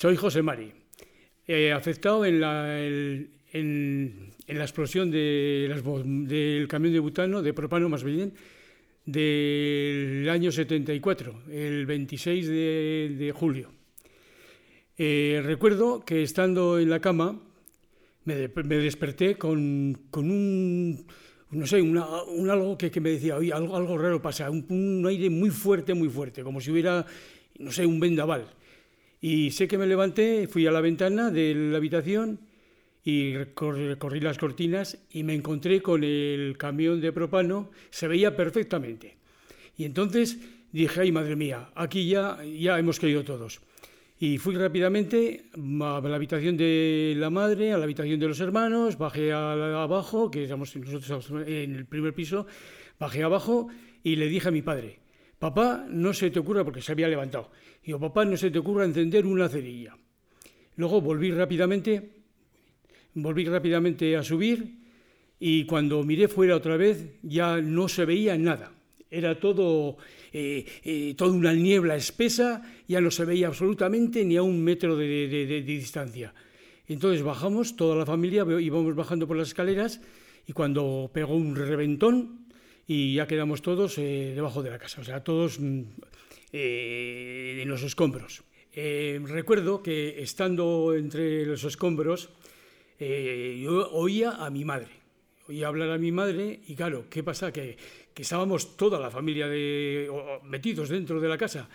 Soy José Mari, eh, afectado en la, explosión del camión de butano, de propano más bien, del año 74, el 26 de, julio. Eh, recuerdo que estando en la cama me, desperté con, un, no sé, un algo que, me decía, oye, algo, raro pasa, un, aire muy fuerte, muy fuerte, como si hubiera, no sé, un vendaval. Y sé que me levanté, fui a la ventana de la habitación y corrí las cortinas y me encontré con el camión de propano, se veía perfectamente. Y entonces dije, ay madre mía, aquí ya, ya hemos caído todos. Y fui rápidamente a la habitación de la madre, a la habitación de los hermanos, bajé a, abajo, que estamos nosotros en el primer piso, bajé abajo y le dije a mi padre, papá, no se te ocurra, porque se había levantado, yo, papá, no se te ocurra encender una cerilla. Luego volví rápidamente, volví rápidamente a subir y cuando miré fuera otra vez ya no se veía nada. Era todo, eh, eh, toda una niebla espesa, ya no se veía absolutamente ni a un metro de, de distancia. Entonces bajamos, toda la familia, íbamos bajando por las escaleras y cuando pegó un reventón y ya quedamos todos eh, debajo de la casa, o sea, todos en los escombros. recuerdo que estando entre los escombros, yo oía a mi madre oía hablar a mi madre y claro, ¿qué pasa? Que, que estábamos toda la familia de, metidos dentro de la casa.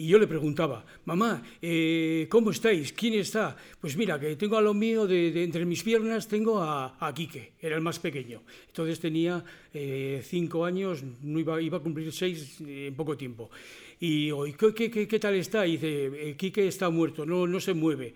Y yo le preguntaba, mamá, eh, ¿cómo estáis? ¿Quién está? Pues mira, que tengo a lo mío, de, de entre mis piernas tengo a, a, Quique, era el más pequeño. Entonces tenía eh, cinco años, no iba, iba a cumplir seis en poco tiempo. Y ¿qué, qué, qué, qué tal está? Y dice, eh, Quique está muerto, no, no se mueve.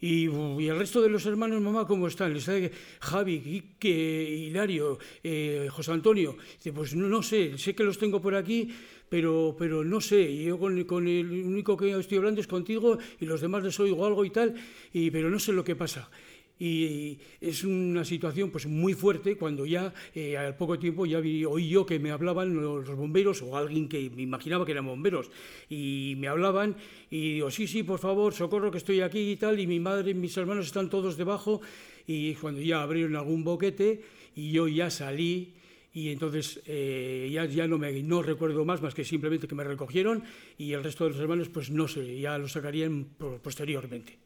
Y, y, el resto de los hermanos, mamá, ¿cómo están? Está Javi, Quique, Hilario, eh, José Antonio. Dice, pues no, no, sé, sé que los tengo por aquí, pero, pero no sé. Yo con, con, el único que estoy hablando es contigo y los demás les oigo algo y tal, y, pero no sé lo que pasa y es una situación pues muy fuerte cuando ya eh, al poco tiempo ya vi, oí yo que me hablaban los, bomberos o alguien que me imaginaba que eran bomberos y me hablaban y digo sí sí por favor socorro que estoy aquí y tal y mi madre y mis hermanos están todos debajo y cuando ya abrieron algún boquete y yo ya salí y entonces eh, ya, ya no, me, no recuerdo más, más que simplemente que me recogieron y el resto de los hermanos pues no sé, ya lo sacarían posteriormente.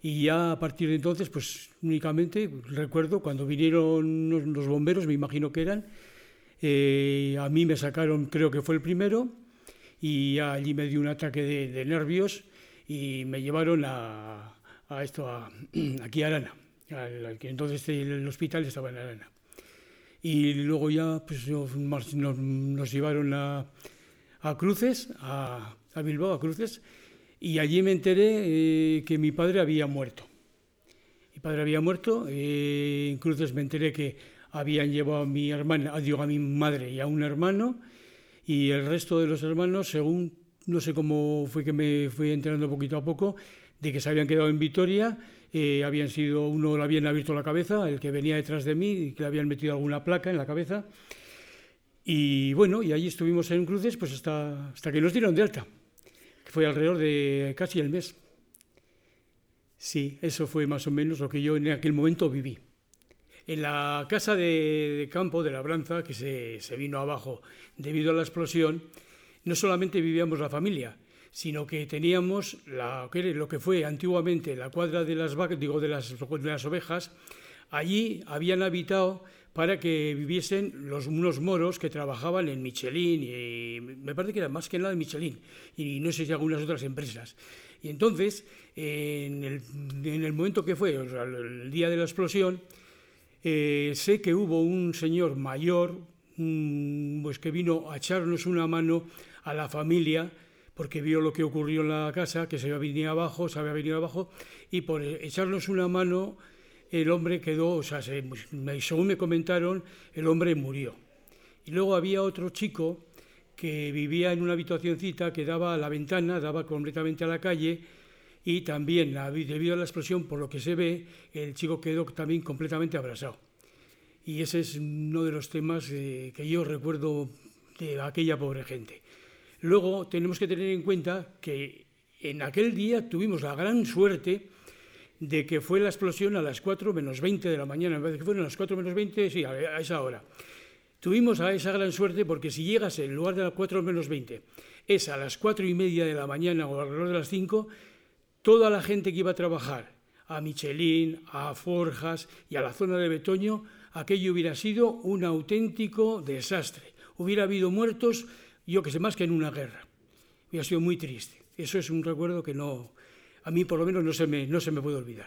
Y ya a partir de entonces, pues únicamente recuerdo cuando vinieron los bomberos, me imagino que eran, eh, a mí me sacaron, creo que fue el primero, y allí me dio un ataque de, de nervios y me llevaron a, a esto, a, aquí a Arana, al, que entonces el hospital estaba en Arana. Y luego ya pues, nos, nos llevaron a, a Cruces, a, a Bilbao, a Cruces, y allí me enteré eh, que mi padre había muerto. Mi padre había muerto, eh, en Cruces me enteré que habían llevado a mi hermana, digo, a mi madre y a un hermano, y el resto de los hermanos, según, no sé cómo fue que me fui enterando poquito a poco, de que se habían quedado en Vitoria, eh, habían sido, uno le habían abierto la cabeza, el que venía detrás de mí, y que le habían metido alguna placa en la cabeza, y bueno, y allí estuvimos en Cruces pues hasta que nos dieron de alta que fue alrededor de casi el mes. Sí, eso fue más o menos lo que yo en aquel momento viví. En la casa de, campo de labranza, que se, se, vino abajo debido a la explosión, no solamente vivíamos la familia, sino que teníamos la, lo que fue antiguamente la cuadra de las digo, de las, de las ovejas, allí habían habitado para que viviesen los, unos moros que trabajaban en Michelin, y me parece que era más que nada Michelin, y no sé si algunas otras empresas. Y entonces, en el, en momento que fue, el día de la explosión, eh, sé que hubo un señor mayor pues que vino a echarnos una mano a la familia, porque vio lo que ocurrió en la casa, que se había venido abajo, se había venido abajo, y por echarnos una mano el hombre quedó, o sea, se, según me comentaron, el hombre murió. Y luego había otro chico que vivía en una habitacióncita que daba a la ventana, daba completamente a la calle, y también, debido a la explosión, por lo que se ve, el chico quedó también completamente abrasado. Y ese es uno de los temas eh, que yo recuerdo de aquella pobre gente. Luego tenemos que tener en cuenta que en aquel día tuvimos la gran suerte de que fue la explosión a las 4 menos 20 de la mañana, vez de que fueron a las 4 menos 20, sí, a esa hora. Tuvimos a esa gran suerte porque si llegas en lugar de las 4 menos 20, es a las 4 y media de la mañana o alrededor de las 5, toda la gente que iba a trabajar a Michelin, a Forjas y a la zona de Betoño, aquello hubiera sido un auténtico desastre. Hubiera habido muertos, yo que sé, más que en una guerra. Hubiera sido muy triste. Eso es un recuerdo que no, a mí por lo menos no se me, no se me puede olvidar.